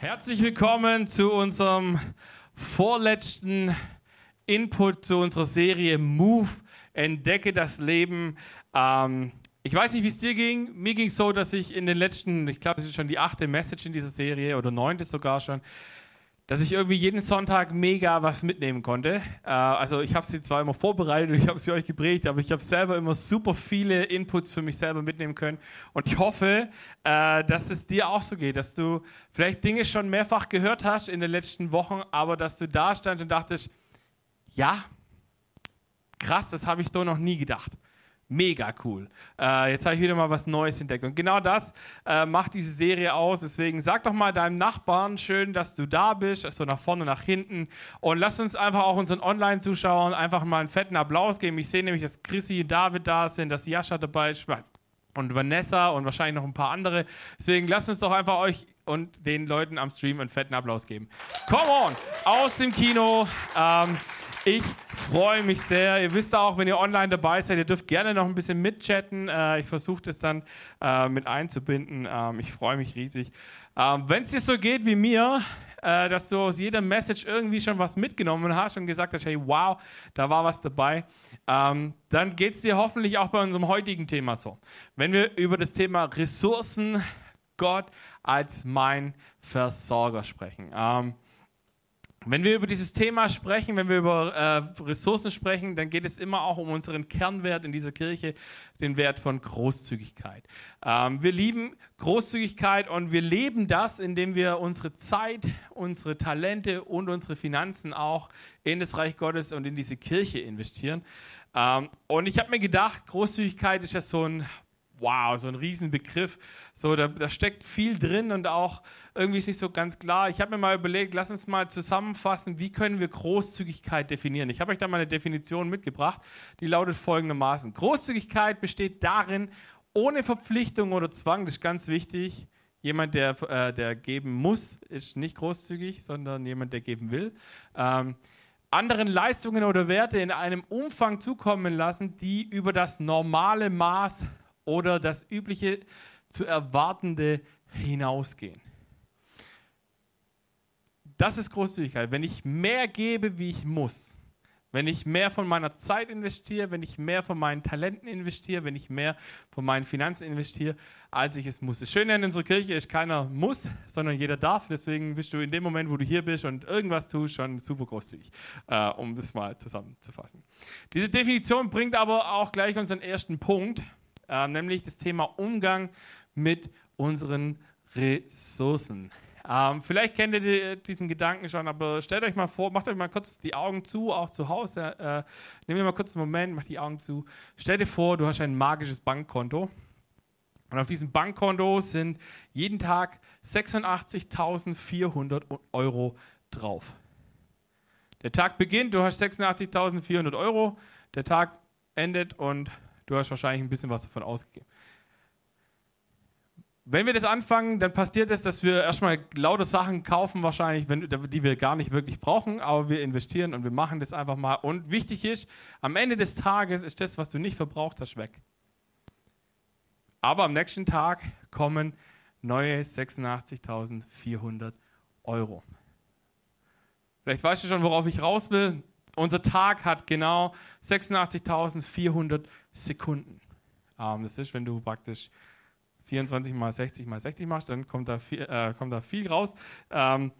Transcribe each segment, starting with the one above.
Herzlich willkommen zu unserem vorletzten Input zu unserer Serie Move, entdecke das Leben. Ähm, ich weiß nicht, wie es dir ging. Mir ging es so, dass ich in den letzten, ich glaube, es ist schon die achte Message in dieser Serie oder neunte sogar schon, dass ich irgendwie jeden Sonntag mega was mitnehmen konnte. Äh, also ich habe sie zwar immer vorbereitet und ich habe sie euch geprägt, aber ich habe selber immer super viele Inputs für mich selber mitnehmen können. Und ich hoffe, äh, dass es dir auch so geht, dass du vielleicht Dinge schon mehrfach gehört hast in den letzten Wochen, aber dass du da standst und dachtest, ja, krass, das habe ich so noch nie gedacht. Mega cool. Äh, jetzt habe ich wieder mal was Neues entdeckt. Und genau das äh, macht diese Serie aus. Deswegen sag doch mal deinem Nachbarn schön, dass du da bist, also nach vorne, nach hinten. Und lass uns einfach auch unseren Online-Zuschauern einfach mal einen fetten Applaus geben. Ich sehe nämlich, dass Chrissy und David da sind, dass Jascha dabei ist und Vanessa und wahrscheinlich noch ein paar andere. Deswegen lasst uns doch einfach euch und den Leuten am Stream einen fetten Applaus geben. Come on! Aus dem Kino. Ähm, ich freue mich sehr. Ihr wisst auch, wenn ihr online dabei seid, ihr dürft gerne noch ein bisschen mitchatten. Äh, ich versuche das dann äh, mit einzubinden. Ähm, ich freue mich riesig. Ähm, wenn es dir so geht wie mir, äh, dass du aus jeder Message irgendwie schon was mitgenommen hast und gesagt hast, hey, wow, da war was dabei, ähm, dann geht es dir hoffentlich auch bei unserem heutigen Thema so. Wenn wir über das Thema Ressourcen, Gott als mein Versorger sprechen. Wenn wir über dieses Thema sprechen, wenn wir über äh, Ressourcen sprechen, dann geht es immer auch um unseren Kernwert in dieser Kirche, den Wert von Großzügigkeit. Ähm, wir lieben Großzügigkeit und wir leben das, indem wir unsere Zeit, unsere Talente und unsere Finanzen auch in das Reich Gottes und in diese Kirche investieren. Ähm, und ich habe mir gedacht, Großzügigkeit ist ja so ein wow, so ein Riesenbegriff. So, da, da steckt viel drin und auch irgendwie ist nicht so ganz klar. Ich habe mir mal überlegt, lass uns mal zusammenfassen, wie können wir Großzügigkeit definieren. Ich habe euch da mal eine Definition mitgebracht, die lautet folgendermaßen. Großzügigkeit besteht darin, ohne Verpflichtung oder Zwang, das ist ganz wichtig, Jemand, der, äh, der geben muss, ist nicht großzügig, sondern jemand, der geben will. Ähm, anderen Leistungen oder Werte in einem Umfang zukommen lassen, die über das normale Maß oder das übliche zu erwartende hinausgehen. Das ist Großzügigkeit. Wenn ich mehr gebe, wie ich muss, wenn ich mehr von meiner Zeit investiere, wenn ich mehr von meinen Talenten investiere, wenn ich mehr von meinen Finanzen investiere, als ich es muss. Das Schöne in unserer Kirche ist, keiner muss, sondern jeder darf. Deswegen bist du in dem Moment, wo du hier bist und irgendwas tust, schon super großzügig, äh, um das mal zusammenzufassen. Diese Definition bringt aber auch gleich unseren ersten Punkt äh, nämlich das Thema Umgang mit unseren Ressourcen. Ähm, vielleicht kennt ihr diesen Gedanken schon, aber stellt euch mal vor, macht euch mal kurz die Augen zu, auch zu Hause. Äh, nehmt ihr mal kurz einen Moment, macht die Augen zu. Stell dir vor, du hast ein magisches Bankkonto. Und auf diesem Bankkonto sind jeden Tag 86.400 Euro drauf. Der Tag beginnt, du hast 86.400 Euro. Der Tag endet und Du hast wahrscheinlich ein bisschen was davon ausgegeben. Wenn wir das anfangen, dann passiert es, dass wir erstmal lauter Sachen kaufen, wahrscheinlich, wenn, die wir gar nicht wirklich brauchen, aber wir investieren und wir machen das einfach mal. Und wichtig ist, am Ende des Tages ist das, was du nicht verbraucht hast, weg. Aber am nächsten Tag kommen neue 86.400 Euro. Vielleicht weißt du schon, worauf ich raus will. Unser Tag hat genau 86.400 Sekunden. Ähm, das ist, wenn du praktisch 24 mal 60 mal 60 machst, dann kommt da viel, äh, kommt da viel raus. Ähm,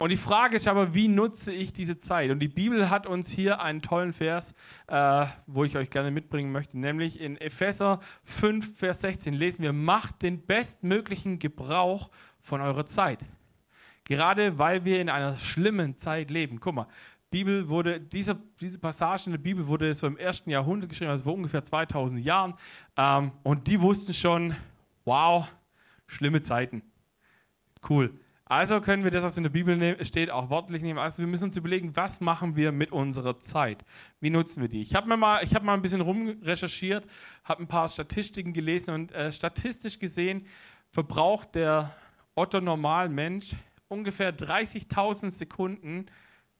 und die Frage ist aber, wie nutze ich diese Zeit? Und die Bibel hat uns hier einen tollen Vers, äh, wo ich euch gerne mitbringen möchte, nämlich in Epheser 5, Vers 16 lesen wir, macht den bestmöglichen Gebrauch von eurer Zeit. Gerade weil wir in einer schlimmen Zeit leben. Guck mal, Bibel wurde, diese, diese Passage in der Bibel wurde so im ersten Jahrhundert geschrieben, also vor ungefähr 2000 Jahren. Ähm, und die wussten schon, wow, schlimme Zeiten. Cool. Also können wir das, was in der Bibel ne-, steht, auch wortlich nehmen. Also wir müssen uns überlegen, was machen wir mit unserer Zeit? Wie nutzen wir die? Ich habe mal, hab mal ein bisschen rumrecherchiert, habe ein paar Statistiken gelesen und äh, statistisch gesehen verbraucht der Otto Normalmensch ungefähr 30.000 Sekunden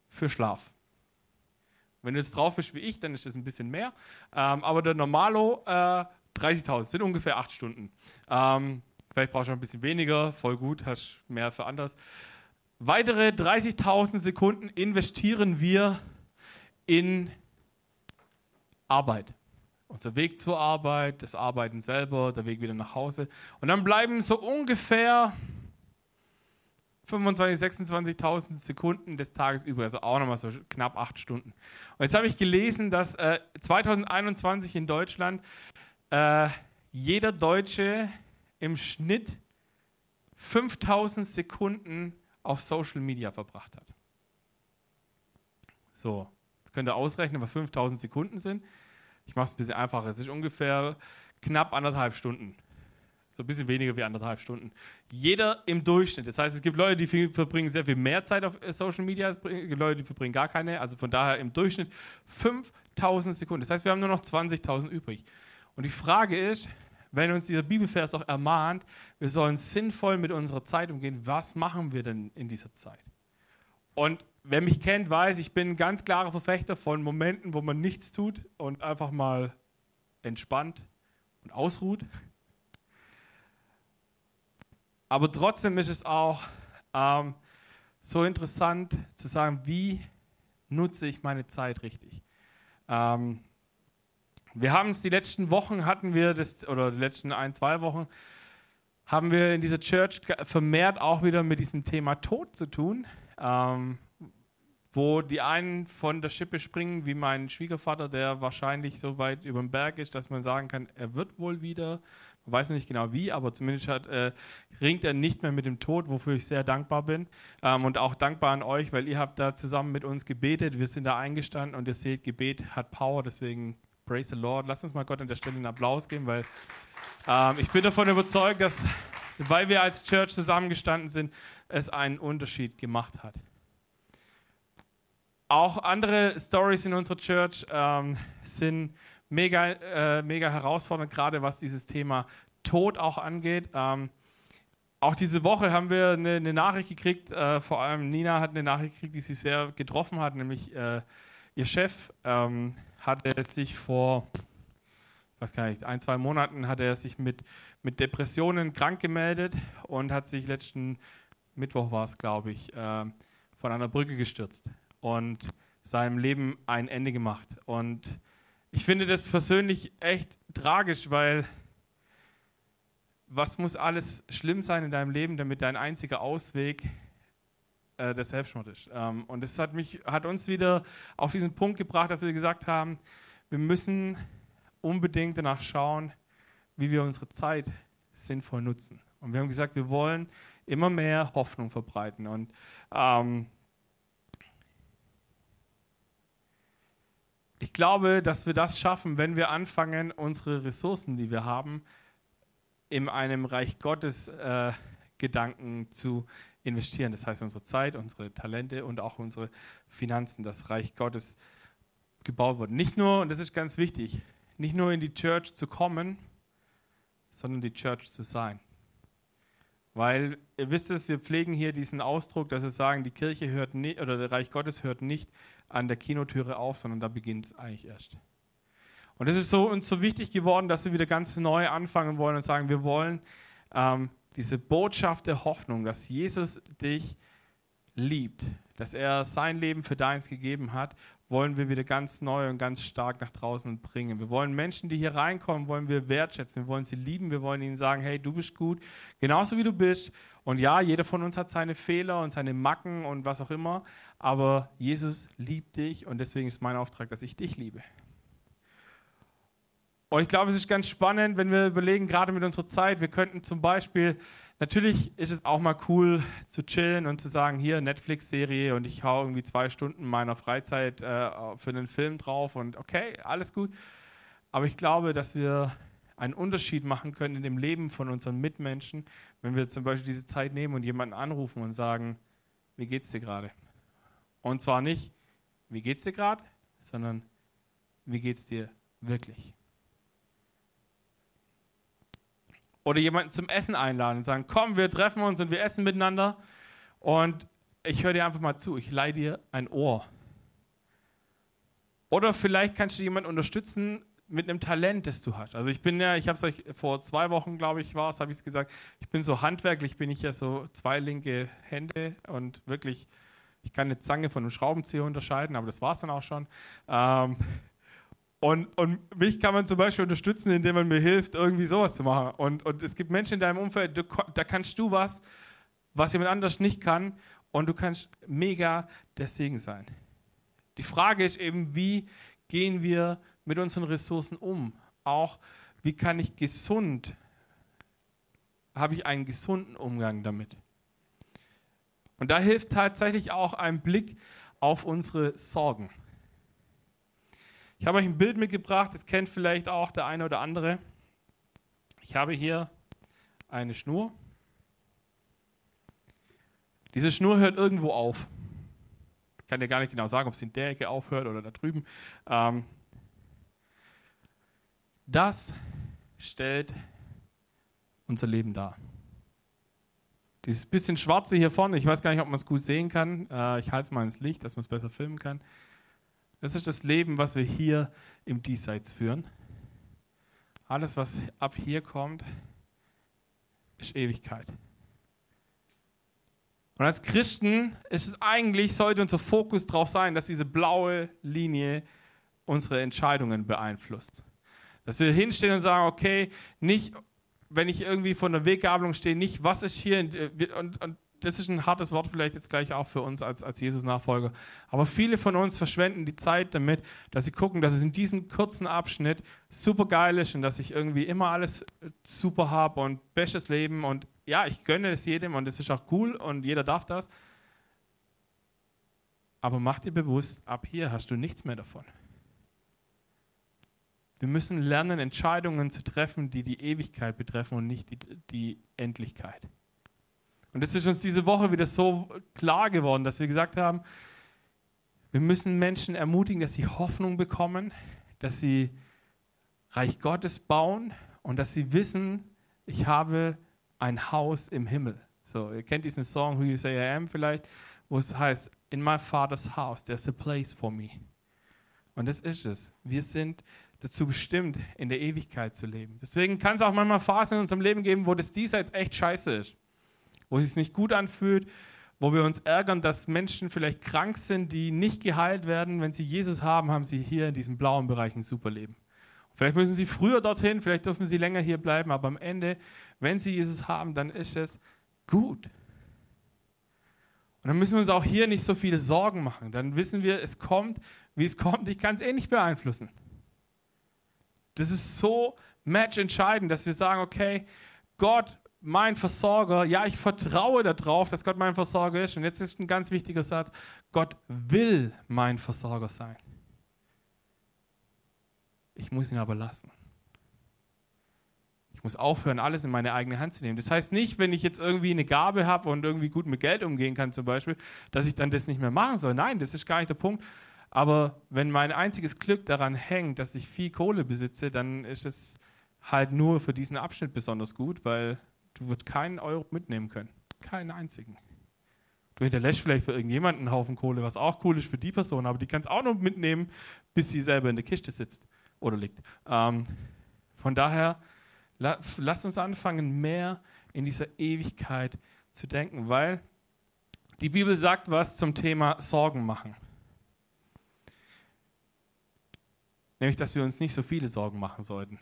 für Schlaf. Wenn du jetzt drauf bist wie ich, dann ist das ein bisschen mehr. Ähm, aber der Normalo äh, 30.000 sind ungefähr acht Stunden. Ähm, Vielleicht brauchst du ein bisschen weniger, voll gut, hast mehr für anders. Weitere 30.000 Sekunden investieren wir in Arbeit. Unser Weg zur Arbeit, das Arbeiten selber, der Weg wieder nach Hause. Und dann bleiben so ungefähr 25.000, 26.000 Sekunden des Tages übrig, also auch nochmal so knapp acht Stunden. Und jetzt habe ich gelesen, dass äh, 2021 in Deutschland äh, jeder Deutsche im Schnitt 5000 Sekunden auf Social Media verbracht hat. So, jetzt könnt ihr ausrechnen, was 5000 Sekunden sind. Ich mache es ein bisschen einfacher. Es ist ungefähr knapp anderthalb Stunden. So ein bisschen weniger wie anderthalb Stunden. Jeder im Durchschnitt. Das heißt, es gibt Leute, die verbringen sehr viel mehr Zeit auf äh, Social Media, es gibt Leute, die verbringen gar keine. Also von daher im Durchschnitt 5000 Sekunden. Das heißt, wir haben nur noch 20.000 übrig. Und die Frage ist, wenn uns dieser Bibelvers auch ermahnt, wir sollen sinnvoll mit unserer Zeit umgehen, was machen wir denn in dieser Zeit? Und wer mich kennt, weiß, ich bin ein ganz klarer Verfechter von Momenten, wo man nichts tut und einfach mal entspannt und ausruht. Aber trotzdem ist es auch ähm, so interessant zu sagen, wie nutze ich meine Zeit richtig. Ähm, wir haben es die letzten Wochen hatten wir das oder die letzten ein zwei Wochen haben wir in dieser Church vermehrt auch wieder mit diesem Thema Tod zu tun, ähm, wo die einen von der Schippe springen, wie mein Schwiegervater, der wahrscheinlich so weit über den Berg ist, dass man sagen kann, er wird wohl wieder weiß nicht genau wie, aber zumindest hat, äh, ringt er nicht mehr mit dem Tod, wofür ich sehr dankbar bin. Ähm, und auch dankbar an euch, weil ihr habt da zusammen mit uns gebetet. Wir sind da eingestanden und ihr seht, Gebet hat Power, deswegen praise the Lord. Lasst uns mal Gott an der Stelle einen Applaus geben, weil ähm, ich bin davon überzeugt, dass, weil wir als Church zusammengestanden sind, es einen Unterschied gemacht hat. Auch andere Stories in unserer Church ähm, sind mega, äh, mega herausfordernd, gerade was dieses Thema Tod auch angeht. Ähm, auch diese Woche haben wir eine, eine Nachricht gekriegt, äh, vor allem Nina hat eine Nachricht gekriegt, die sie sehr getroffen hat, nämlich äh, ihr Chef ähm, hatte sich vor, was kann ich, ein, zwei Monaten hat er sich mit, mit Depressionen krank gemeldet und hat sich letzten Mittwoch war es, glaube ich, äh, von einer Brücke gestürzt und seinem Leben ein Ende gemacht. Und ich finde das persönlich echt tragisch, weil was muss alles schlimm sein in deinem Leben, damit dein einziger Ausweg äh, der Selbstmord ist? Ähm, und es hat, mich, hat uns wieder auf diesen Punkt gebracht, dass wir gesagt haben, wir müssen unbedingt danach schauen, wie wir unsere Zeit sinnvoll nutzen. Und wir haben gesagt, wir wollen immer mehr Hoffnung verbreiten. Und ähm, ich glaube, dass wir das schaffen, wenn wir anfangen, unsere Ressourcen, die wir haben, in einem Reich Gottes äh, Gedanken zu investieren. Das heißt, unsere Zeit, unsere Talente und auch unsere Finanzen, das Reich Gottes gebaut wird. Nicht nur, und das ist ganz wichtig, nicht nur in die Church zu kommen, sondern die Church zu sein. Weil ihr wisst es, wir pflegen hier diesen Ausdruck, dass wir sagen, die Kirche hört nicht, oder der Reich Gottes hört nicht an der Kinotüre auf, sondern da beginnt es eigentlich erst. Und es ist so, uns so wichtig geworden, dass wir wieder ganz neu anfangen wollen und sagen, wir wollen ähm, diese Botschaft der Hoffnung, dass Jesus dich liebt, dass er sein Leben für deins gegeben hat, wollen wir wieder ganz neu und ganz stark nach draußen bringen. Wir wollen Menschen, die hier reinkommen, wollen wir wertschätzen, wir wollen sie lieben, wir wollen ihnen sagen, hey, du bist gut, genauso wie du bist. Und ja, jeder von uns hat seine Fehler und seine Macken und was auch immer, aber Jesus liebt dich und deswegen ist mein Auftrag, dass ich dich liebe. Und ich glaube, es ist ganz spannend, wenn wir überlegen, gerade mit unserer Zeit, wir könnten zum Beispiel, natürlich ist es auch mal cool zu chillen und zu sagen, hier Netflix-Serie und ich hau irgendwie zwei Stunden meiner Freizeit äh, für einen Film drauf und okay, alles gut. Aber ich glaube, dass wir einen Unterschied machen können in dem Leben von unseren Mitmenschen, wenn wir zum Beispiel diese Zeit nehmen und jemanden anrufen und sagen, wie geht's dir gerade? Und zwar nicht, wie geht's dir gerade, sondern wie geht's dir wirklich? Oder jemanden zum Essen einladen und sagen, komm, wir treffen uns und wir essen miteinander und ich höre dir einfach mal zu, ich leihe dir ein Ohr. Oder vielleicht kannst du jemanden unterstützen, mit einem Talent, das du hast. Also ich bin ja, ich habe es euch vor zwei Wochen, glaube ich, war es, habe ich es gesagt, ich bin so handwerklich, bin ich ja so zwei linke Hände und wirklich, ich kann eine Zange von einem Schraubenzieher unterscheiden, aber das war es dann auch schon. Ähm, und, und mich kann man zum Beispiel unterstützen, indem man mir hilft, irgendwie sowas zu machen. Und, und es gibt Menschen in deinem Umfeld, du, da kannst du was, was jemand anders nicht kann, und du kannst mega der Segen sein. Die Frage ist eben, wie gehen wir mit unseren Ressourcen um? Auch, wie kann ich gesund, habe ich einen gesunden Umgang damit? Und da hilft tatsächlich auch ein Blick auf unsere Sorgen. Ich habe euch ein Bild mitgebracht, das kennt vielleicht auch der eine oder andere. Ich habe hier eine Schnur. Diese Schnur hört irgendwo auf. Ich kann dir gar nicht genau sagen, ob es in der Ecke aufhört oder da drüben. Ähm, das stellt unser Leben dar. Dieses bisschen schwarze hier vorne, ich weiß gar nicht, ob man es gut sehen kann. Äh, ich halte es mal ins Licht, dass man es besser filmen kann. Das ist das Leben, was wir hier im Diesseits führen. Alles, was ab hier kommt, ist Ewigkeit. Und als Christen ist es eigentlich, sollte unser Fokus darauf sein, dass diese blaue Linie unsere Entscheidungen beeinflusst. Dass wir hinstehen und sagen, okay, nicht, wenn ich irgendwie vor der Weggabelung stehe, nicht, was ist hier, und, und das ist ein hartes Wort vielleicht jetzt gleich auch für uns als, als Jesus-Nachfolger. Aber viele von uns verschwenden die Zeit damit, dass sie gucken, dass es in diesem kurzen Abschnitt super geil ist und dass ich irgendwie immer alles super habe und bestes Leben und ja, ich gönne es jedem und es ist auch cool und jeder darf das. Aber mach dir bewusst, ab hier hast du nichts mehr davon. Wir müssen lernen, Entscheidungen zu treffen, die die Ewigkeit betreffen und nicht die, die Endlichkeit. Und es ist uns diese Woche wieder so klar geworden, dass wir gesagt haben, wir müssen Menschen ermutigen, dass sie Hoffnung bekommen, dass sie Reich Gottes bauen und dass sie wissen, ich habe ein Haus im Himmel. So, ihr kennt diesen Song Who You Say I Am vielleicht, wo es heißt, in my father's house, there's a place for me. Und das ist es. Wir sind dazu bestimmt, in der Ewigkeit zu leben. Deswegen kann es auch manchmal Phasen in unserem Leben geben, wo das diesseits echt scheiße ist wo es sich nicht gut anfühlt, wo wir uns ärgern, dass Menschen vielleicht krank sind, die nicht geheilt werden. Wenn sie Jesus haben, haben sie hier in diesem blauen Bereich ein super Leben. Vielleicht müssen sie früher dorthin, vielleicht dürfen sie länger hier bleiben, aber am Ende, wenn sie Jesus haben, dann ist es gut. Und dann müssen wir uns auch hier nicht so viele Sorgen machen. Dann wissen wir, es kommt, wie es kommt. Ich kann es eh nicht beeinflussen. Das ist so matchentscheidend, dass wir sagen, okay, Gott mein Versorger, ja, ich vertraue darauf, dass Gott mein Versorger ist. Und jetzt ist ein ganz wichtiger Satz, Gott will mein Versorger sein. Ich muss ihn aber lassen. Ich muss aufhören, alles in meine eigene Hand zu nehmen. Das heißt nicht, wenn ich jetzt irgendwie eine Gabe habe und irgendwie gut mit Geld umgehen kann zum Beispiel, dass ich dann das nicht mehr machen soll. Nein, das ist gar nicht der Punkt. Aber wenn mein einziges Glück daran hängt, dass ich viel Kohle besitze, dann ist es halt nur für diesen Abschnitt besonders gut, weil Du wirst keinen Euro mitnehmen können. Keinen einzigen. Du hinterlässt vielleicht für irgendjemanden einen Haufen Kohle, was auch cool ist für die Person, aber die kannst auch noch mitnehmen, bis sie selber in der Kiste sitzt oder liegt. Ähm, von daher, la, lass uns anfangen, mehr in dieser Ewigkeit zu denken, weil die Bibel sagt was zum Thema Sorgen machen. Nämlich, dass wir uns nicht so viele Sorgen machen sollten.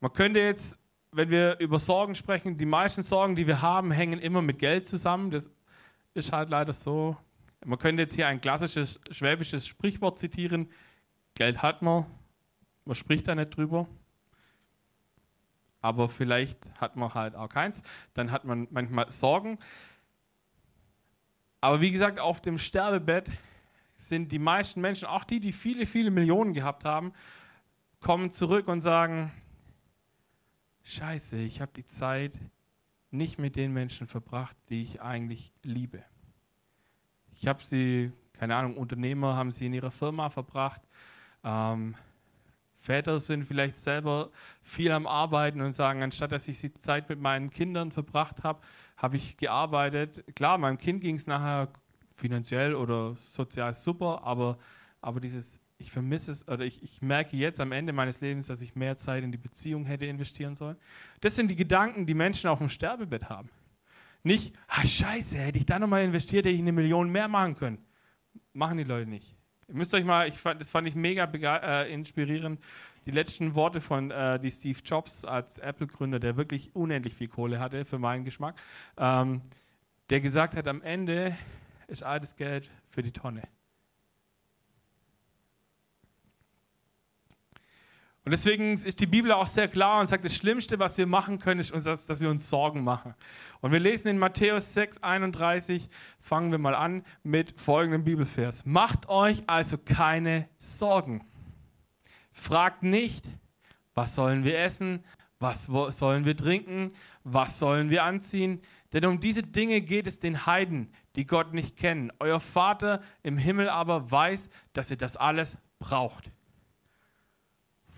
Man könnte jetzt wenn wir über Sorgen sprechen, die meisten Sorgen, die wir haben, hängen immer mit Geld zusammen. Das ist halt leider so. Man könnte jetzt hier ein klassisches schwäbisches Sprichwort zitieren. Geld hat man, man spricht da nicht drüber. Aber vielleicht hat man halt auch keins. Dann hat man manchmal Sorgen. Aber wie gesagt, auf dem Sterbebett sind die meisten Menschen, auch die, die viele, viele Millionen gehabt haben, kommen zurück und sagen, scheiße, ich habe die Zeit nicht mit den Menschen verbracht, die ich eigentlich liebe. Ich habe sie, keine Ahnung, Unternehmer haben sie in ihrer Firma verbracht. Ähm, Väter sind vielleicht selber viel am Arbeiten und sagen, anstatt dass ich die Zeit mit meinen Kindern verbracht habe, habe ich gearbeitet. Klar, meinem Kind ging es nachher finanziell oder sozial super, aber, aber dieses ich vermisse es, oder ich, ich merke jetzt am Ende meines Lebens, dass ich mehr Zeit in die Beziehung hätte investieren sollen. Das sind die Gedanken, die Menschen auf dem Sterbebett haben. Nicht, ah, scheiße, hätte ich da nochmal investiert, hätte ich eine Million mehr machen können. Machen die Leute nicht. Ihr müsst euch mal, ich fand, das fand ich mega äh, inspirierend, die letzten Worte von äh, die Steve Jobs als Apple-Gründer, der wirklich unendlich viel Kohle hatte für meinen Geschmack, ähm, der gesagt hat, am Ende ist all das Geld für die Tonne. Und deswegen ist die Bibel auch sehr klar und sagt, das Schlimmste, was wir machen können, ist, dass, wir uns Sorgen machen. Und wir lesen in Matthäus 6, 31, fangen wir mal an mit folgendem Bibelvers. Macht euch also keine Sorgen. Fragt nicht, was sollen wir essen, was sollen wir trinken, was sollen wir anziehen. Denn um diese Dinge geht es den Heiden, die Gott nicht kennen. Euer Vater im Himmel aber weiß, dass ihr das alles braucht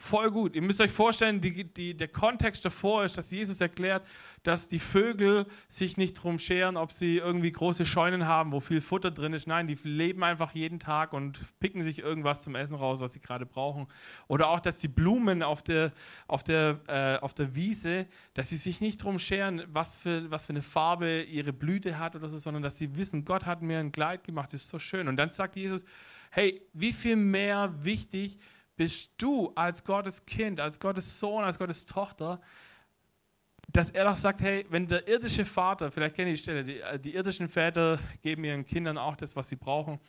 voll gut. Ihr müsst euch vorstellen, die, die, der Kontext davor ist, dass Jesus erklärt, dass die Vögel sich nicht drum scheren, ob sie irgendwie große Scheunen haben, wo viel Futter drin ist. Nein, die leben einfach jeden Tag und picken sich irgendwas zum Essen raus, was sie gerade brauchen. Oder auch, dass die Blumen auf der, auf der, äh, auf der Wiese, dass sie sich nicht drum scheren, was für, was für eine Farbe ihre Blüte hat oder so, sondern dass sie wissen, Gott hat mir ein Kleid gemacht, das ist so schön. Und dann sagt Jesus, hey, wie viel mehr wichtig bist du als Gottes Kind, als Gottes Sohn, als Gottes Tochter, dass er doch sagt, hey, wenn der irdische Vater, vielleicht kenne ich die Stelle, die, äh, die irdischen Väter geben ihren Kindern auch das, was sie brauchen,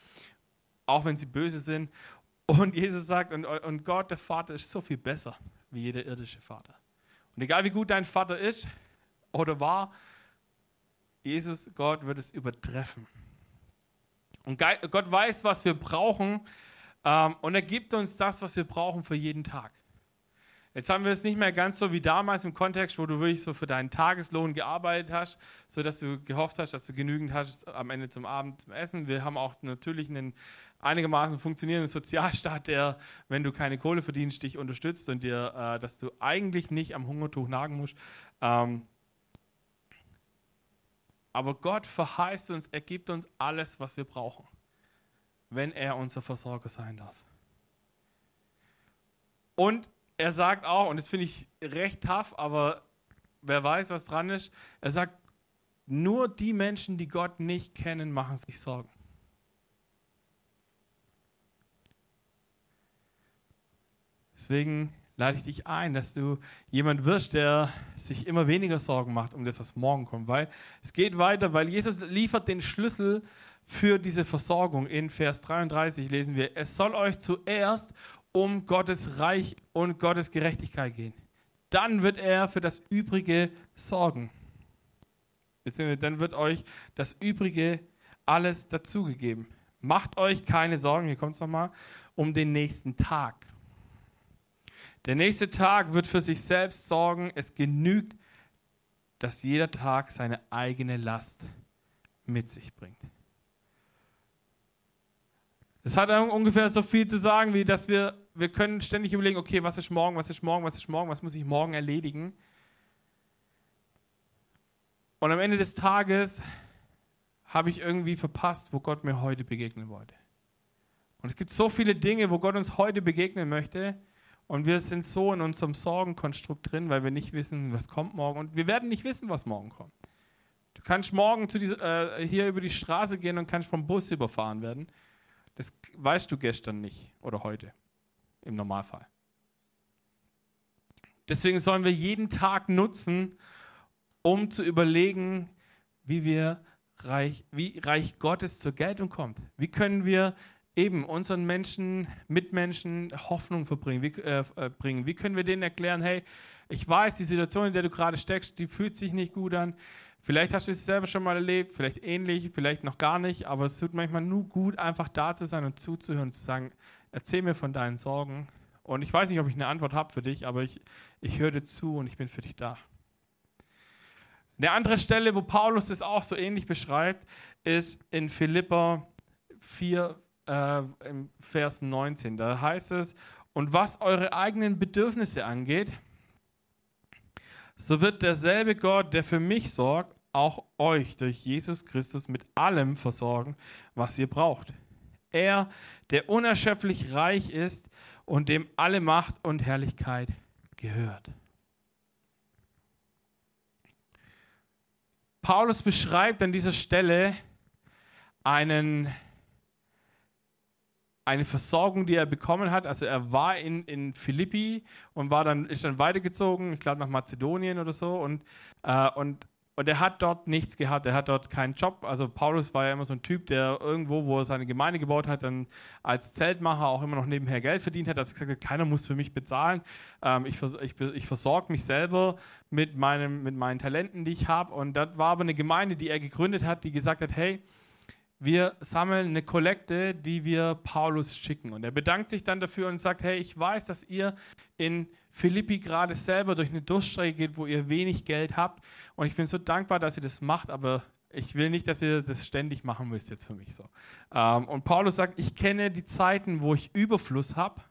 auch wenn sie böse sind. Und Jesus sagt, und, und Gott, der Vater, ist so viel besser wie jeder irdische Vater. Und egal wie gut dein Vater ist oder war, Jesus, Gott wird es übertreffen. Und Gott weiß, was wir brauchen, und er gibt uns das, was wir brauchen für jeden Tag. Jetzt haben wir es nicht mehr ganz so wie damals im Kontext, wo du wirklich so für deinen Tageslohn gearbeitet hast, sodass du gehofft hast, dass du genügend hast am Ende zum Abend zum Essen. Wir haben auch natürlich einen einigermaßen funktionierenden Sozialstaat, der, wenn du keine Kohle verdienst, dich unterstützt und dir, äh, dass du eigentlich nicht am Hungertuch nagen musst. Ähm, aber Gott verheißt uns, er gibt uns alles, was wir brauchen wenn er unser Versorger sein darf. Und er sagt auch, und das finde ich recht tough, aber wer weiß, was dran ist, er sagt, nur die Menschen, die Gott nicht kennen, machen sich Sorgen. Deswegen lade ich dich ein, dass du jemand wirst, der sich immer weniger Sorgen macht um das, was morgen kommt. Weil es geht weiter, weil Jesus liefert den Schlüssel für diese Versorgung. In Vers 33 lesen wir, es soll euch zuerst um Gottes Reich und Gottes Gerechtigkeit gehen. Dann wird er für das Übrige sorgen. Beziehungsweise dann wird euch das Übrige alles dazugegeben. Macht euch keine Sorgen, hier kommt es nochmal, um den nächsten Tag. Der nächste Tag wird für sich selbst sorgen. Es genügt, dass jeder Tag seine eigene Last mit sich bringt. Es hat ungefähr so viel zu sagen, wie dass wir, wir können ständig überlegen, okay, was ist morgen, was ist morgen, was ist morgen, was muss ich morgen erledigen. Und am Ende des Tages habe ich irgendwie verpasst, wo Gott mir heute begegnen wollte. Und es gibt so viele Dinge, wo Gott uns heute begegnen möchte. Und wir sind so in unserem Sorgenkonstrukt drin, weil wir nicht wissen, was kommt morgen. Und wir werden nicht wissen, was morgen kommt. Du kannst morgen dieser, äh, hier über die Straße gehen und kannst vom Bus überfahren werden. Das weißt du gestern nicht oder heute im Normalfall. Deswegen sollen wir jeden Tag nutzen, um zu überlegen, wie wir Reich, wie Reich Gottes zur Geltung kommt. Wie können wir eben unseren Menschen, Mitmenschen Hoffnung verbringen, wie, äh, äh, bringen? Wie können wir denen erklären, hey, ich weiß, die Situation, in der du gerade steckst, die fühlt sich nicht gut an. Vielleicht hast du es selber schon mal erlebt, vielleicht ähnlich, vielleicht noch gar nicht, aber es tut manchmal nur gut, einfach da zu sein und zuzuhören und zu sagen, erzähl mir von deinen Sorgen. Und ich weiß nicht, ob ich eine Antwort habe für dich, aber ich, ich höre dir zu und ich bin für dich da. Eine andere Stelle, wo Paulus das auch so ähnlich beschreibt, ist in Philippa 4, äh, im Vers 19. Da heißt es, und was eure eigenen Bedürfnisse angeht, so wird derselbe Gott, der für mich sorgt, auch euch durch Jesus Christus mit allem versorgen, was ihr braucht. Er, der unerschöpflich reich ist und dem alle Macht und Herrlichkeit gehört. Paulus beschreibt an dieser Stelle einen, eine Versorgung, die er bekommen hat. Also er war in, in Philippi und war dann, ist dann weitergezogen, ich glaube nach Mazedonien oder so. Und, äh, und und er hat dort nichts gehabt, er hat dort keinen Job. Also Paulus war ja immer so ein Typ, der irgendwo, wo er seine Gemeinde gebaut hat, dann als Zeltmacher auch immer noch nebenher Geld verdient hat. Er hat gesagt, keiner muss für mich bezahlen. Ähm, ich, ich, ich versorge mich selber mit, meinem, mit meinen Talenten, die ich habe. Und das war aber eine Gemeinde, die er gegründet hat, die gesagt hat, hey, wir sammeln eine Kollekte, die wir Paulus schicken. Und er bedankt sich dann dafür und sagt, hey, ich weiß, dass ihr in Philippi gerade selber durch eine Durchstrecke geht, wo ihr wenig Geld habt. Und ich bin so dankbar, dass ihr das macht, aber ich will nicht, dass ihr das ständig machen müsst jetzt für mich so. Ähm, und Paulus sagt, ich kenne die Zeiten, wo ich Überfluss habe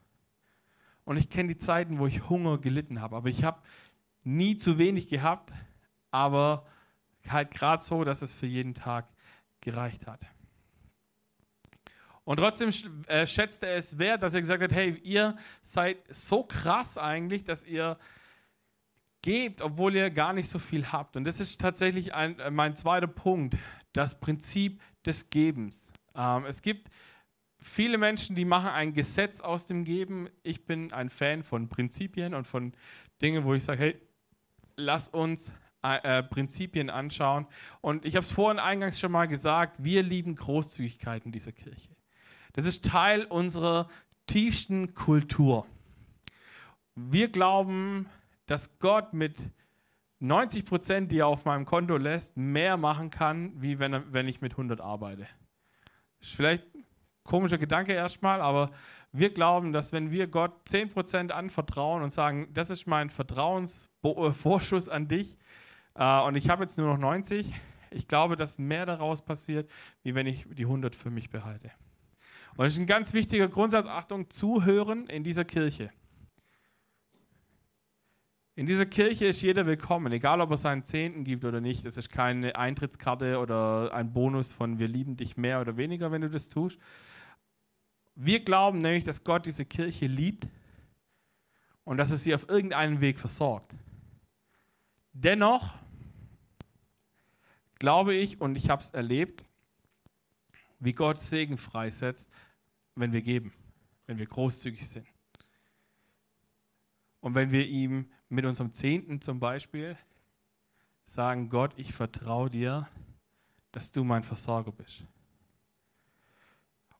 und ich kenne die Zeiten, wo ich Hunger gelitten habe. Aber ich habe nie zu wenig gehabt, aber halt gerade so, dass es für jeden Tag gereicht hat. Und trotzdem äh, schätzt er es wert, dass er gesagt hat, hey, ihr seid so krass eigentlich, dass ihr gebt, obwohl ihr gar nicht so viel habt. Und das ist tatsächlich ein, äh, mein zweiter Punkt, das Prinzip des Gebens. Ähm, es gibt viele Menschen, die machen ein Gesetz aus dem Geben. Ich bin ein Fan von Prinzipien und von Dingen, wo ich sage, hey, lass uns äh, äh Prinzipien anschauen. Und ich habe es vorhin eingangs schon mal gesagt, wir lieben Großzügigkeit in dieser Kirche. Das ist Teil unserer tiefsten Kultur. Wir glauben, dass Gott mit 90 Prozent, die er auf meinem Konto lässt, mehr machen kann, wie wenn, wenn ich mit 100 arbeite. Ist vielleicht ein komischer Gedanke erstmal, aber wir glauben, dass wenn wir Gott 10 Prozent anvertrauen und sagen, das ist mein Vertrauensvorschuss an dich äh, und ich habe jetzt nur noch 90, ich glaube, dass mehr daraus passiert, wie wenn ich die 100 für mich behalte. Und das ist ein ganz wichtiger Grundsatz, Achtung, zuhören in dieser Kirche. In dieser Kirche ist jeder willkommen, egal ob er seinen Zehnten gibt oder nicht. Das ist keine Eintrittskarte oder ein Bonus von wir lieben dich mehr oder weniger, wenn du das tust. Wir glauben nämlich, dass Gott diese Kirche liebt und dass er sie auf irgendeinen Weg versorgt. Dennoch glaube ich, und ich habe es erlebt, wie Gott Segen freisetzt, wenn wir geben, wenn wir großzügig sind. Und wenn wir ihm mit unserem Zehnten zum Beispiel sagen, Gott, ich vertraue dir, dass du mein Versorger bist.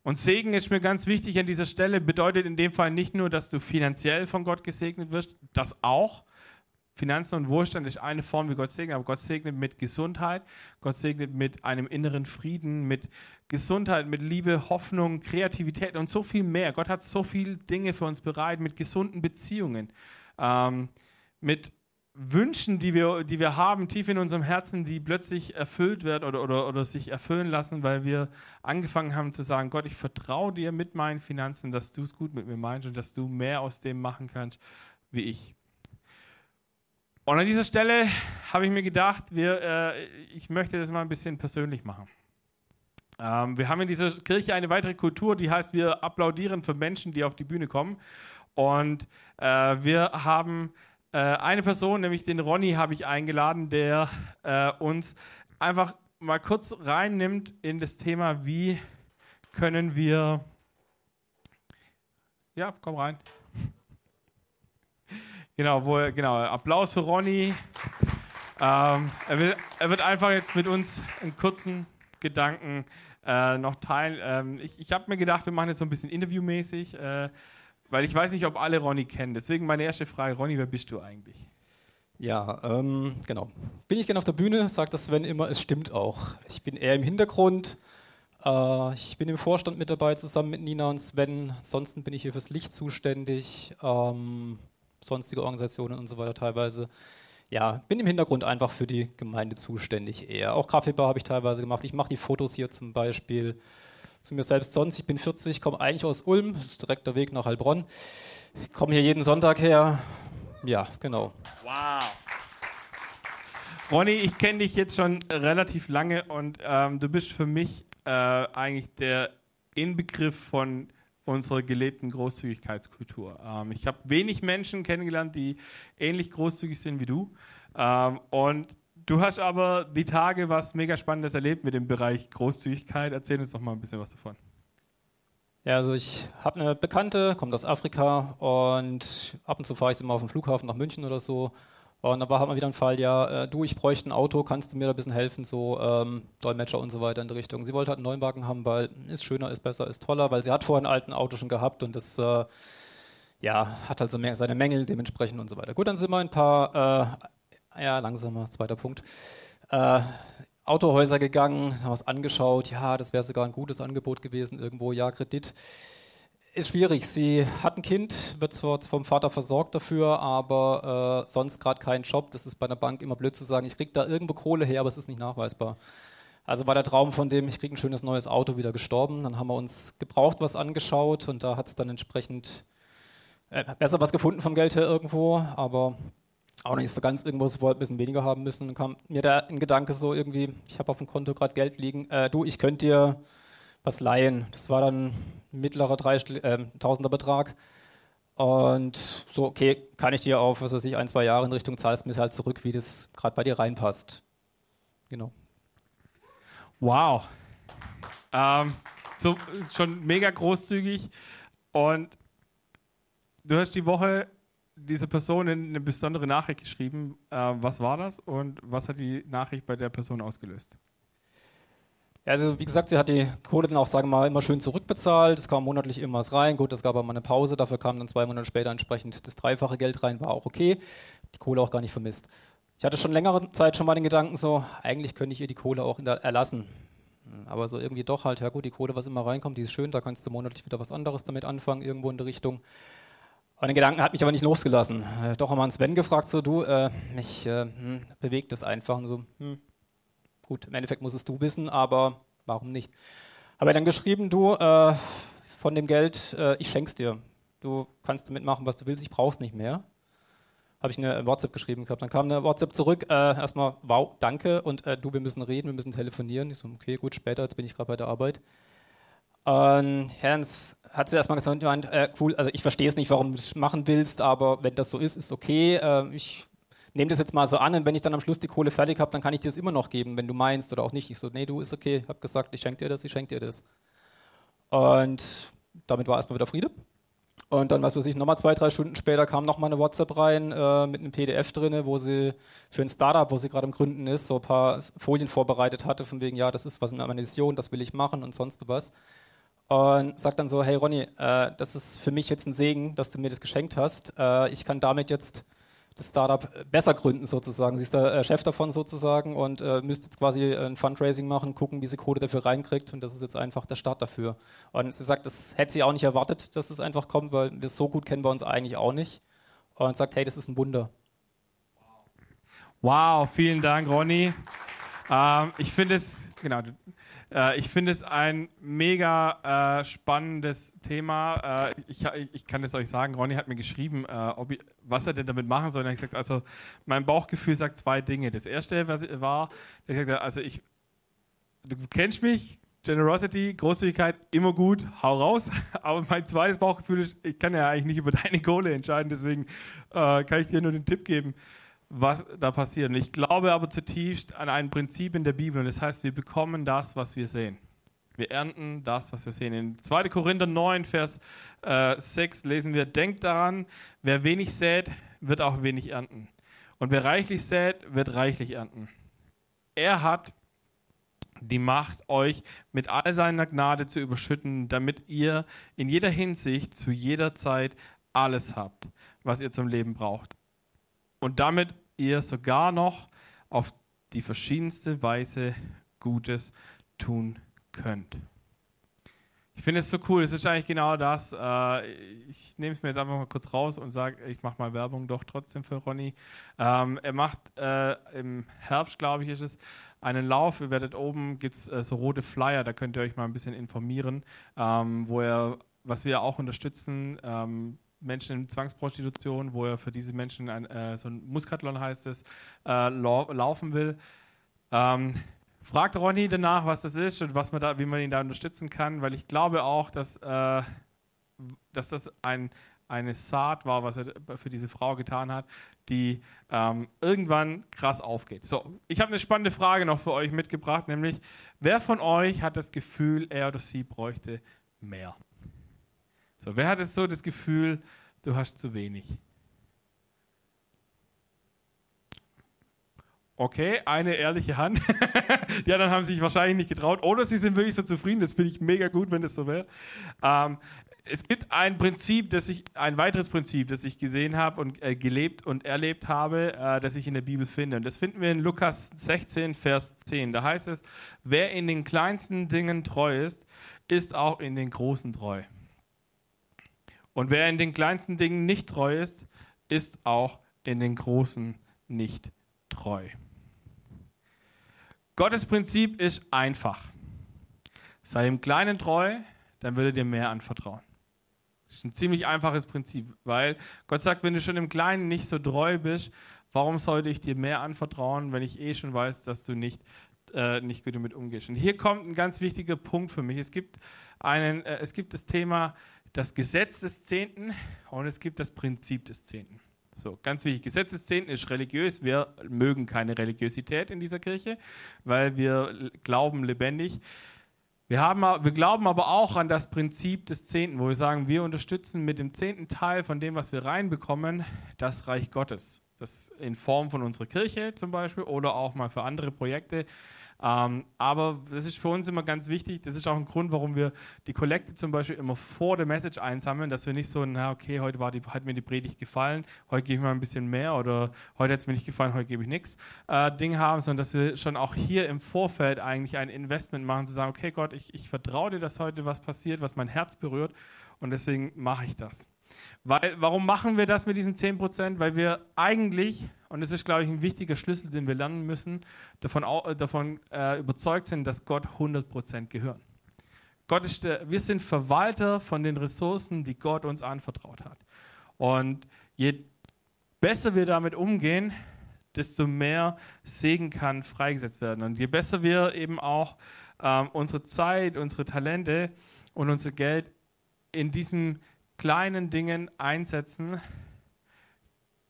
Und Segen ist mir ganz wichtig an dieser Stelle, bedeutet in dem Fall nicht nur, dass du finanziell von Gott gesegnet wirst, das auch, Finanzen und Wohlstand ist eine Form, wie Gott segnet, aber Gott segnet mit Gesundheit, Gott segnet mit einem inneren Frieden, mit Gesundheit, mit Liebe, Hoffnung, Kreativität und so viel mehr. Gott hat so viele Dinge für uns bereit, mit gesunden Beziehungen, ähm, mit Wünschen, die wir, die wir haben, tief in unserem Herzen, die plötzlich erfüllt werden oder, oder, oder sich erfüllen lassen, weil wir angefangen haben zu sagen, Gott, ich vertraue dir mit meinen Finanzen, dass du es gut mit mir meinst und dass du mehr aus dem machen kannst, wie ich. Und an dieser Stelle habe ich mir gedacht, wir, äh, ich möchte das mal ein bisschen persönlich machen. Ähm, wir haben in dieser Kirche eine weitere Kultur, die heißt, wir applaudieren für Menschen, die auf die Bühne kommen. Und äh, wir haben äh, eine Person, nämlich den Ronny, habe ich eingeladen, der äh, uns einfach mal kurz reinnimmt in das Thema, wie können wir. Ja, komm rein. Genau, wo, genau, Applaus für Ronny. Ähm, er, will, er, wird einfach jetzt mit uns einen kurzen Gedanken äh, noch teilen. Ähm, ich ich habe mir gedacht, wir machen jetzt so ein bisschen interviewmäßig, äh, weil ich weiß nicht, ob alle Ronny kennen. Deswegen meine erste Frage, Ronny, wer bist du eigentlich? Ja, ähm, genau. Bin ich gerne auf der Bühne, sagt das Sven immer, es stimmt auch. Ich bin eher im Hintergrund. Äh, ich bin im Vorstand mit dabei, zusammen mit Nina und Sven. Ansonsten bin ich hier fürs Licht zuständig. Ähm, sonstige Organisationen und so weiter teilweise. Ja, bin im Hintergrund einfach für die Gemeinde zuständig eher. Auch Kaffeebar habe ich teilweise gemacht. Ich mache die Fotos hier zum Beispiel zu mir selbst sonst. Ich bin 40, komme eigentlich aus Ulm, das ist direkt der Weg nach Heilbronn. Ich komme hier jeden Sonntag her. Ja, genau. Wow. Ronny, ich kenne dich jetzt schon relativ lange und ähm, du bist für mich äh, eigentlich der Inbegriff von unserer gelebten Großzügigkeitskultur. Ähm, ich habe wenig Menschen kennengelernt, die ähnlich großzügig sind wie du. Ähm, und du hast aber die Tage was mega Spannendes erlebt mit dem Bereich Großzügigkeit. Erzähl uns doch mal ein bisschen was davon. Ja, also ich habe eine Bekannte, kommt aus Afrika und ab und zu fahre ich mal auf dem Flughafen nach München oder so. Und da war mal wieder ein Fall, ja, äh, du, ich bräuchte ein Auto, kannst du mir da ein bisschen helfen, so ähm, Dolmetscher und so weiter in die Richtung. Sie wollte halt einen neuen Wagen haben, weil ist schöner, ist besser, ist toller, weil sie hat vorher ein alten Auto schon gehabt und das äh, ja, hat halt so mehr, seine Mängel dementsprechend und so weiter. Gut, dann sind wir ein paar, äh, ja, langsamer, zweiter Punkt. Äh, Autohäuser gegangen, haben uns angeschaut, ja, das wäre sogar ein gutes Angebot gewesen irgendwo, ja, Kredit. Ist schwierig. Sie hat ein Kind, wird zwar vom Vater versorgt dafür, aber äh, sonst gerade keinen Job. Das ist bei einer Bank immer blöd zu sagen, ich kriege da irgendwo Kohle her, aber es ist nicht nachweisbar. Also war der Traum von dem, ich kriege ein schönes neues Auto, wieder gestorben. Dann haben wir uns gebraucht was angeschaut und da hat es dann entsprechend äh, besser was gefunden vom Geld her irgendwo, aber auch nicht so ganz irgendwo sofort ein bisschen weniger haben müssen. Dann kam mir da ein Gedanke so irgendwie, ich habe auf dem Konto gerade Geld liegen, äh, du, ich könnte dir was leihen. Das war dann mittlerer äh, Tausender Betrag. Und so, okay, kann ich dir auf, was weiß ich, ein, zwei Jahre in Richtung zahlst mir halt zurück, wie das gerade bei dir reinpasst. Genau. Wow. Ähm, so schon mega großzügig. Und du hast die Woche dieser Person eine besondere Nachricht geschrieben. Äh, was war das und was hat die Nachricht bei der Person ausgelöst? Also wie gesagt, sie hat die Kohle dann auch, sagen wir mal, immer schön zurückbezahlt. Es kam monatlich immer was rein. Gut, es gab aber mal eine Pause. Dafür kam dann zwei Monate später entsprechend das dreifache Geld rein. War auch okay. Die Kohle auch gar nicht vermisst. Ich hatte schon längere Zeit schon mal den Gedanken so, eigentlich könnte ich ihr die Kohle auch erlassen. Aber so irgendwie doch halt, ja gut, die Kohle, was immer reinkommt, die ist schön. Da kannst du monatlich wieder was anderes damit anfangen, irgendwo in der Richtung. Und den Gedanken hat mich aber nicht losgelassen. Äh, doch einmal an Sven gefragt, so du, äh, mich äh, hm, bewegt das einfach. Und so, hm, gut, im Endeffekt musst es du wissen, aber warum nicht? Habe er dann geschrieben, du, äh, von dem Geld, äh, ich schenk's dir. Du kannst damit machen, was du willst, ich brauch's nicht mehr. Habe ich eine WhatsApp geschrieben gehabt. Dann kam eine WhatsApp zurück, äh, erstmal, wow, danke, und du, wir müssen reden, wir müssen telefonieren. Ich so, okay, gut, später, jetzt bin ich gerade bei der Arbeit. Und Hans hat sie erstmal gesagt, äh, cool, also ich verstehe es nicht, warum du es machen willst, aber wenn das so ist, ist okay. Äh, ich nehme das jetzt mal so an und wenn ich dann am Schluss die Kohle fertig habe, dann kann ich dir das immer noch geben, wenn du meinst oder auch nicht. Ich so, nee, du ist okay, habe gesagt, ich schenke dir das, ich schenke dir das. Und damit war erstmal wieder Friede. Und dann, was weiß ich, nochmal zwei, drei Stunden später kam nochmal eine WhatsApp rein äh, mit einem PDF drin, wo sie für ein Startup, wo sie gerade im Gründen ist, so ein paar Folien vorbereitet hatte, von wegen, ja, das ist was in meiner Vision, das will ich machen und sonst was und sagt dann so, hey Ronny, äh, das ist für mich jetzt ein Segen, dass du mir das geschenkt hast. Äh, ich kann damit jetzt das Startup besser gründen sozusagen. Sie ist der äh, Chef davon sozusagen und äh, müsste jetzt quasi ein Fundraising machen, gucken, wie sie Kohle dafür reinkriegt und das ist jetzt einfach der Start dafür. Und sie sagt, das hätte sie auch nicht erwartet, dass es das einfach kommt, weil wir so gut kennen wir uns eigentlich auch nicht. Und sagt, hey, das ist ein Wunder. Wow, vielen Dank, Ronny. Ähm, ich finde es, genau, äh, ich finde es ein mega äh, spannendes Thema. Äh, ich, ich, kann es euch sagen, Ronny hat mir geschrieben, äh, ich, was er denn damit machen soll. Und ich gesagt, also mein Bauchgefühl sagt zwei Dinge. Das erste war, er sagte, also ich, du kennst mich, Generosity, Großzügigkeit, immer gut, hau raus. Aber mein zweites Bauchgefühl ist, ich kann ja eigentlich nicht über deine Kohle entscheiden, deswegen äh, kann ich dir nur den Tipp geben was da passiert. Und ich glaube aber zutiefst an ein Prinzip in der Bibel. Und das heißt, wir bekommen das, was wir sehen. Wir ernten das, was wir sehen. In 2. Korinther 9, Vers äh, 6 lesen wir, denkt daran, wer wenig sät, wird auch wenig ernten. Und wer reichlich sät, wird reichlich ernten. Er hat die Macht, euch mit all seiner Gnade zu überschütten, damit ihr in jeder Hinsicht zu jeder Zeit alles habt, was ihr zum Leben braucht. Und damit ihr sogar noch auf die verschiedenste Weise Gutes tun könnt. Ich finde es so cool. Es ist eigentlich genau das. Äh, ich nehme es mir jetzt einfach mal kurz raus und sage, ich mache mal Werbung doch trotzdem für Ronny. Ähm, er macht äh, im Herbst, glaube ich, ist es, einen Lauf. Ihr werdet oben, gibt es äh, so rote Flyer, da könnt ihr euch mal ein bisschen informieren, ähm, wo er, was wir auch unterstützen, ähm, Menschen in Zwangsprostitution, wo er für diese Menschen ein, äh, so ein Muskathlon heißt es, äh, lau laufen will. Ähm, Fragt Ronny danach, was das ist und was man da, wie man ihn da unterstützen kann, weil ich glaube auch, dass, äh, dass das ein, eine Saat war, was er für diese Frau getan hat, die ähm, irgendwann krass aufgeht. So, ich habe eine spannende Frage noch für euch mitgebracht, nämlich, wer von euch hat das Gefühl, er oder sie bräuchte mehr? So, wer hat es so das Gefühl, du hast zu wenig? Okay, eine ehrliche Hand. die anderen haben sich wahrscheinlich nicht getraut. Oder sie sind wirklich so zufrieden. Das finde ich mega gut, wenn das so wäre. Ähm, es gibt ein Prinzip, das ich, ein weiteres Prinzip, das ich gesehen habe und äh, gelebt und erlebt habe, äh, das ich in der Bibel finde. Und das finden wir in Lukas 16, Vers 10. Da heißt es, wer in den kleinsten Dingen treu ist, ist auch in den großen treu. Und wer in den kleinsten Dingen nicht treu ist, ist auch in den großen nicht treu. Gottes Prinzip ist einfach. Sei im Kleinen treu, dann würde dir mehr anvertrauen. Das ist ein ziemlich einfaches Prinzip, weil Gott sagt, wenn du schon im Kleinen nicht so treu bist, warum sollte ich dir mehr anvertrauen, wenn ich eh schon weiß, dass du nicht, äh, nicht gut damit umgehst? Und hier kommt ein ganz wichtiger Punkt für mich. Es gibt, einen, äh, es gibt das Thema das Gesetz des Zehnten und es gibt das Prinzip des Zehnten. So, ganz wichtig. Gesetz des Zehnten ist religiös. Wir mögen keine Religiosität in dieser Kirche, weil wir glauben lebendig. Wir, haben, wir glauben aber auch an das Prinzip des Zehnten, wo wir sagen, wir unterstützen mit dem zehnten Teil von dem, was wir reinbekommen, das Reich Gottes. Das in Form von unserer Kirche zum Beispiel oder auch mal für andere Projekte. Ähm, aber das ist für uns immer ganz wichtig. Das ist auch ein Grund, warum wir die Kollekte zum Beispiel immer vor der Message einsammeln, dass wir nicht so, na okay, heute war die, hat mir die Predigt gefallen, heute gebe ich mal ein bisschen mehr oder heute hat es mir nicht gefallen, heute gebe ich nichts äh, Ding haben, sondern dass wir schon auch hier im Vorfeld eigentlich ein Investment machen, zu sagen, okay Gott, ich, ich vertraue dir, dass heute was passiert, was mein Herz berührt und deswegen mache ich das. Weil, warum machen wir das mit diesen 10%? Weil wir eigentlich, und das ist, glaube ich, ein wichtiger Schlüssel, den wir lernen müssen, davon, davon äh, überzeugt sind, dass Gott 100% gehören. Gott ist der, wir sind Verwalter von den Ressourcen, die Gott uns anvertraut hat. Und je besser wir damit umgehen, desto mehr Segen kann freigesetzt werden. Und je besser wir eben auch ähm, unsere Zeit, unsere Talente und unser Geld in diesem kleinen Dingen einsetzen,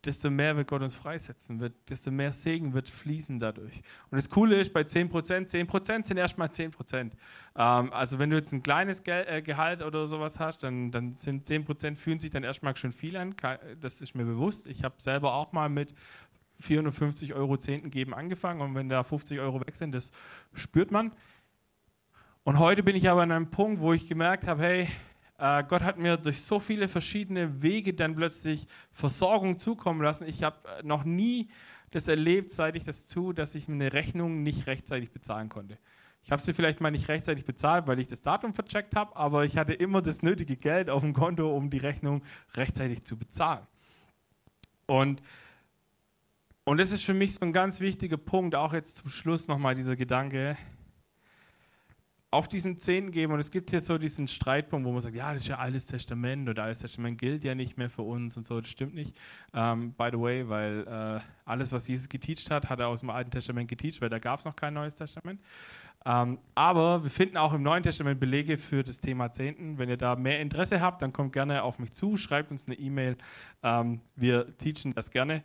desto mehr wird Gott uns freisetzen, wird, desto mehr Segen wird fließen dadurch. Und das Coole ist, bei 10%, 10% sind erstmal 10%. Ähm, also wenn du jetzt ein kleines Ge äh, Gehalt oder sowas hast, dann, dann sind 10% fühlen sich dann erstmal schon viel an. Das ist mir bewusst. Ich habe selber auch mal mit 450 Euro Zehnten geben angefangen und wenn da 50 Euro weg sind, das spürt man. Und heute bin ich aber an einem Punkt, wo ich gemerkt habe, hey, äh, Gott hat mir durch so viele verschiedene Wege dann plötzlich Versorgung zukommen lassen. Ich habe äh, noch nie das erlebt, seit ich das tue, dass ich eine Rechnung nicht rechtzeitig bezahlen konnte. Ich habe sie vielleicht mal nicht rechtzeitig bezahlt, weil ich das Datum vercheckt habe, aber ich hatte immer das nötige Geld auf dem Konto, um die Rechnung rechtzeitig zu bezahlen. Und, und das ist für mich so ein ganz wichtiger Punkt, auch jetzt zum Schluss nochmal dieser Gedanke, auf diesen Zehnten geben. Und es gibt hier so diesen Streitpunkt, wo man sagt, ja, das ist ja Altes Testament oder Altes Testament gilt ja nicht mehr für uns und so. Das stimmt nicht. Ähm, by the way, weil äh, alles, was Jesus geteacht hat, hat er aus dem Alten Testament geteacht, weil da gab es noch kein Neues Testament. Ähm, aber wir finden auch im Neuen Testament Belege für das Thema Zehnten. Wenn ihr da mehr Interesse habt, dann kommt gerne auf mich zu, schreibt uns eine E-Mail. Ähm, wir teachen das gerne.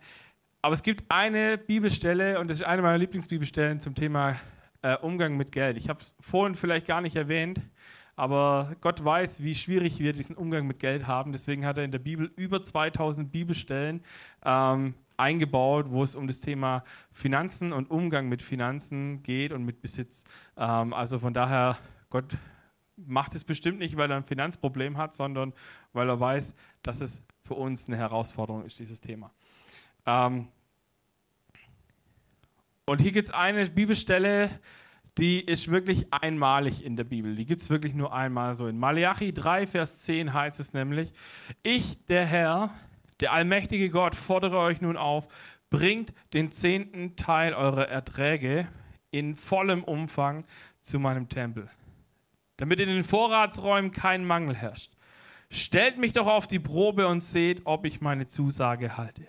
Aber es gibt eine Bibelstelle, und das ist eine meiner Lieblingsbibelstellen zum Thema äh, Umgang mit Geld. Ich habe es vorhin vielleicht gar nicht erwähnt, aber Gott weiß, wie schwierig wir diesen Umgang mit Geld haben. Deswegen hat er in der Bibel über 2000 Bibelstellen ähm, eingebaut, wo es um das Thema Finanzen und Umgang mit Finanzen geht und mit Besitz. Ähm, also von daher, Gott macht es bestimmt nicht, weil er ein Finanzproblem hat, sondern weil er weiß, dass es für uns eine Herausforderung ist, dieses Thema. Ähm, und hier gibt es eine Bibelstelle, die ist wirklich einmalig in der Bibel. Die gibt es wirklich nur einmal so. In Malachi 3, Vers 10 heißt es nämlich, ich, der Herr, der allmächtige Gott, fordere euch nun auf, bringt den zehnten Teil eurer Erträge in vollem Umfang zu meinem Tempel, damit in den Vorratsräumen kein Mangel herrscht. Stellt mich doch auf die Probe und seht, ob ich meine Zusage halte.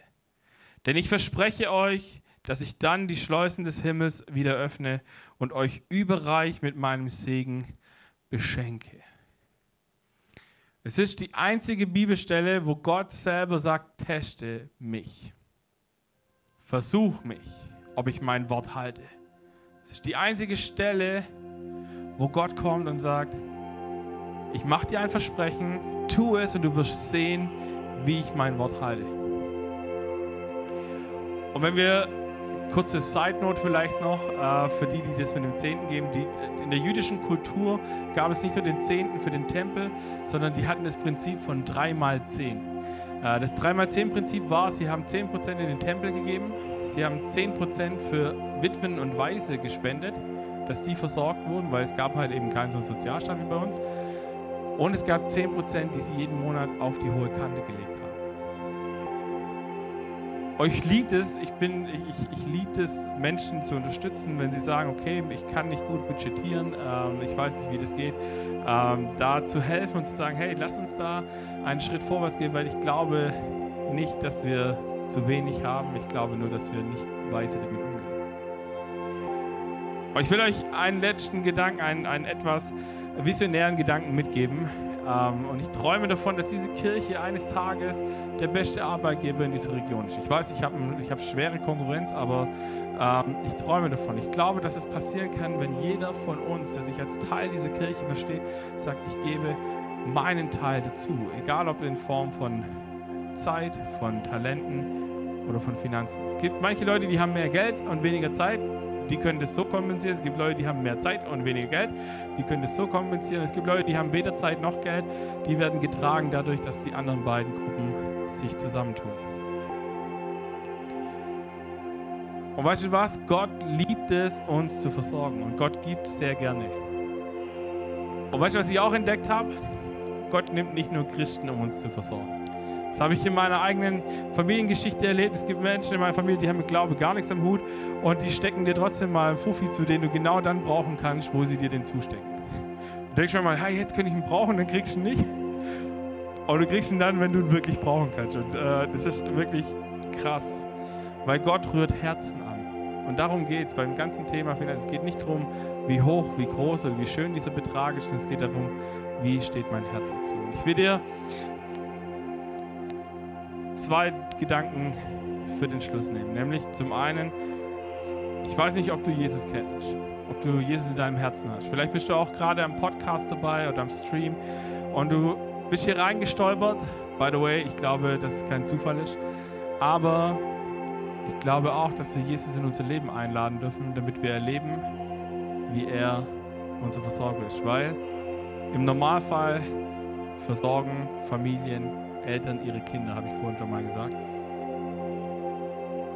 Denn ich verspreche euch, dass ich dann die Schleusen des Himmels wieder öffne und euch überreich mit meinem Segen beschenke. Es ist die einzige Bibelstelle, wo Gott selber sagt, teste mich. Versuch mich, ob ich mein Wort halte. Es ist die einzige Stelle, wo Gott kommt und sagt, ich mache dir ein Versprechen, tu es und du wirst sehen, wie ich mein Wort halte. Und wenn wir Kurze Side Note vielleicht noch äh, für die, die das mit dem Zehnten geben. Die, in der jüdischen Kultur gab es nicht nur den Zehnten für den Tempel, sondern die hatten das Prinzip von 3 mal 10. Äh, das 3 mal 10 Prinzip war, sie haben 10% in den Tempel gegeben, sie haben 10% für Witwen und Waise gespendet, dass die versorgt wurden, weil es gab halt eben keinen so einen Sozialstaat wie bei uns. Und es gab 10%, die sie jeden Monat auf die hohe Kante gelegt haben euch liegt es, ich, ich, ich liebe es, Menschen zu unterstützen, wenn sie sagen, okay, ich kann nicht gut budgetieren, ähm, ich weiß nicht, wie das geht, ähm, da zu helfen und zu sagen, hey, lass uns da einen Schritt vorwärts gehen, weil ich glaube nicht, dass wir zu wenig haben, ich glaube nur, dass wir nicht weise damit umgehen. Aber ich will euch einen letzten Gedanken, einen, einen etwas visionären Gedanken mitgeben. Ähm, und ich träume davon, dass diese Kirche eines Tages der beste Arbeitgeber in dieser Region ist. Ich weiß, ich habe ich hab schwere Konkurrenz, aber ähm, ich träume davon. Ich glaube, dass es passieren kann, wenn jeder von uns, der sich als Teil dieser Kirche versteht, sagt, ich gebe meinen Teil dazu. Egal ob in Form von Zeit, von Talenten oder von Finanzen. Es gibt manche Leute, die haben mehr Geld und weniger Zeit die können das so kompensieren. Es gibt Leute, die haben mehr Zeit und weniger Geld, die können das so kompensieren. Es gibt Leute, die haben weder Zeit noch Geld, die werden getragen dadurch, dass die anderen beiden Gruppen sich zusammentun. Und weißt du was? Gott liebt es, uns zu versorgen und Gott gibt sehr gerne. Und weißt du, was ich auch entdeckt habe? Gott nimmt nicht nur Christen, um uns zu versorgen. Das habe ich in meiner eigenen Familiengeschichte erlebt. Es gibt Menschen in meiner Familie, die haben mit Glaube gar nichts am Hut und die stecken dir trotzdem mal einen Fuffi zu, den du genau dann brauchen kannst, wo sie dir den zustecken. Du denkst mir mal, hey, jetzt könnte ich ihn brauchen, dann kriegst du ihn nicht. Aber du kriegst ihn dann, wenn du ihn wirklich brauchen kannst. Und äh, das ist wirklich krass, weil Gott rührt Herzen an. Und darum geht es beim ganzen Thema Finanzen. Es geht nicht darum, wie hoch, wie groß oder wie schön dieser Betrag ist, sondern es geht darum, wie steht mein Herz dazu. Und ich will dir zwei Gedanken für den Schluss nehmen. Nämlich zum einen, ich weiß nicht, ob du Jesus kennst, ob du Jesus in deinem Herzen hast. Vielleicht bist du auch gerade am Podcast dabei oder am Stream und du bist hier reingestolpert. By the way, ich glaube, dass es kein Zufall ist. Aber ich glaube auch, dass wir Jesus in unser Leben einladen dürfen, damit wir erleben, wie er unser Versorger ist. Weil im Normalfall versorgen Familien Eltern ihre Kinder, habe ich vorhin schon mal gesagt.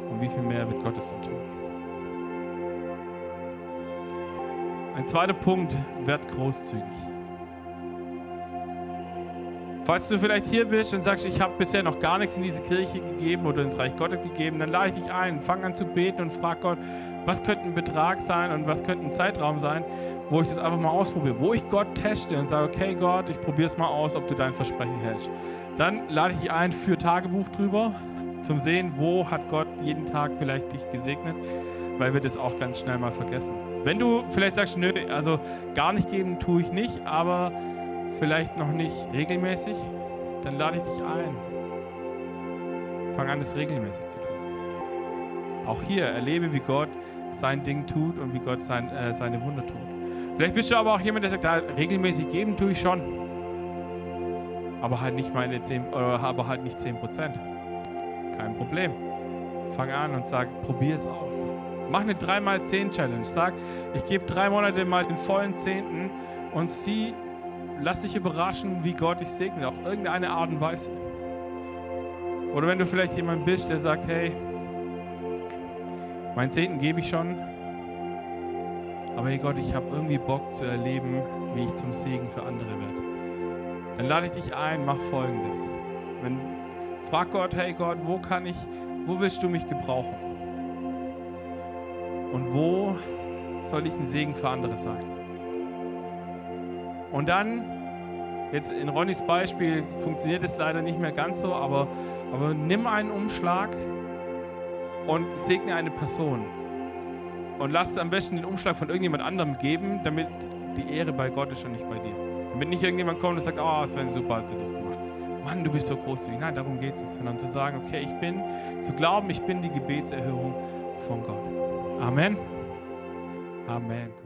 Und wie viel mehr wird Gott es dann tun? Ein zweiter Punkt, werd großzügig. Falls du vielleicht hier bist und sagst, ich habe bisher noch gar nichts in diese Kirche gegeben oder ins Reich Gottes gegeben, dann lade ich dich ein, fang an zu beten und frag Gott, was könnte ein Betrag sein und was könnte ein Zeitraum sein, wo ich das einfach mal ausprobiere, wo ich Gott teste und sage, okay Gott, ich probiere es mal aus, ob du dein Versprechen hältst. Dann lade ich dich ein für Tagebuch drüber, zum Sehen, wo hat Gott jeden Tag vielleicht dich gesegnet, weil wir das auch ganz schnell mal vergessen. Wenn du vielleicht sagst, nö, also gar nicht geben tue ich nicht, aber vielleicht noch nicht regelmäßig, dann lade ich dich ein. Fang an, das regelmäßig zu tun. Auch hier erlebe, wie Gott sein Ding tut und wie Gott sein, äh, seine Wunder tut. Vielleicht bist du aber auch jemand, der sagt, ja, regelmäßig geben tue ich schon. Aber halt nicht meine 10, oder aber halt nicht 10 Prozent. Kein Problem. Fang an und sag, probier es aus. Mach eine 3x10 Challenge. Sag, ich gebe drei Monate mal den vollen Zehnten und sieh, lass dich überraschen, wie Gott dich segnet, auf irgendeine Art und Weise. Oder wenn du vielleicht jemand bist, der sagt, hey, mein Zehnten gebe ich schon, aber hey Gott, ich habe irgendwie Bock zu erleben, wie ich zum Segen für andere werde. Dann lade ich dich ein, mach folgendes. Wenn, frag Gott, hey Gott, wo kann ich, wo willst du mich gebrauchen? Und wo soll ich ein Segen für andere sein? Und dann, jetzt in Ronnys Beispiel funktioniert es leider nicht mehr ganz so, aber, aber nimm einen Umschlag und segne eine Person. Und lass am besten den Umschlag von irgendjemand anderem geben, damit die Ehre bei Gott ist und nicht bei dir. Damit nicht irgendjemand kommt und sagt, oh Sven, super hast du das gemacht. Mann, du bist so großzügig. Nein, darum geht es nicht, sondern zu sagen, okay, ich bin, zu glauben, ich bin die Gebetserhörung von Gott. Amen. Amen.